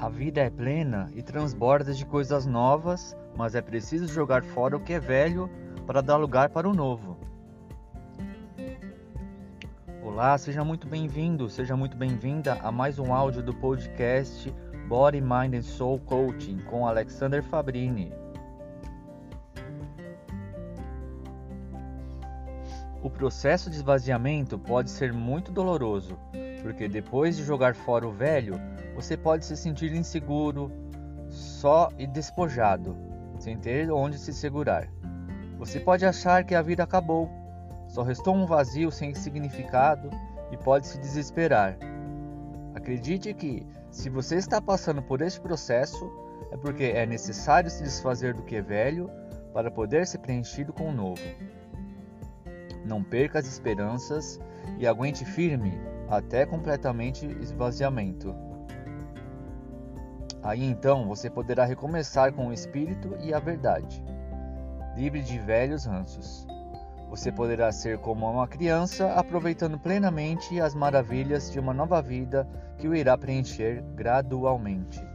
A vida é plena e transborda de coisas novas, mas é preciso jogar fora o que é velho para dar lugar para o novo. Olá, seja muito bem-vindo, seja muito bem-vinda a mais um áudio do podcast Body, Mind and Soul Coaching com Alexander Fabrini. O processo de esvaziamento pode ser muito doloroso, porque depois de jogar fora o velho, você pode se sentir inseguro, só e despojado, sem ter onde se segurar. Você pode achar que a vida acabou, só restou um vazio sem significado e pode se desesperar. Acredite que, se você está passando por este processo, é porque é necessário se desfazer do que é velho para poder ser preenchido com o novo. Não perca as esperanças e aguente firme até completamente esvaziamento. Aí então você poderá recomeçar com o espírito e a verdade, livre de velhos ranços. Você poderá ser como uma criança, aproveitando plenamente as maravilhas de uma nova vida que o irá preencher gradualmente.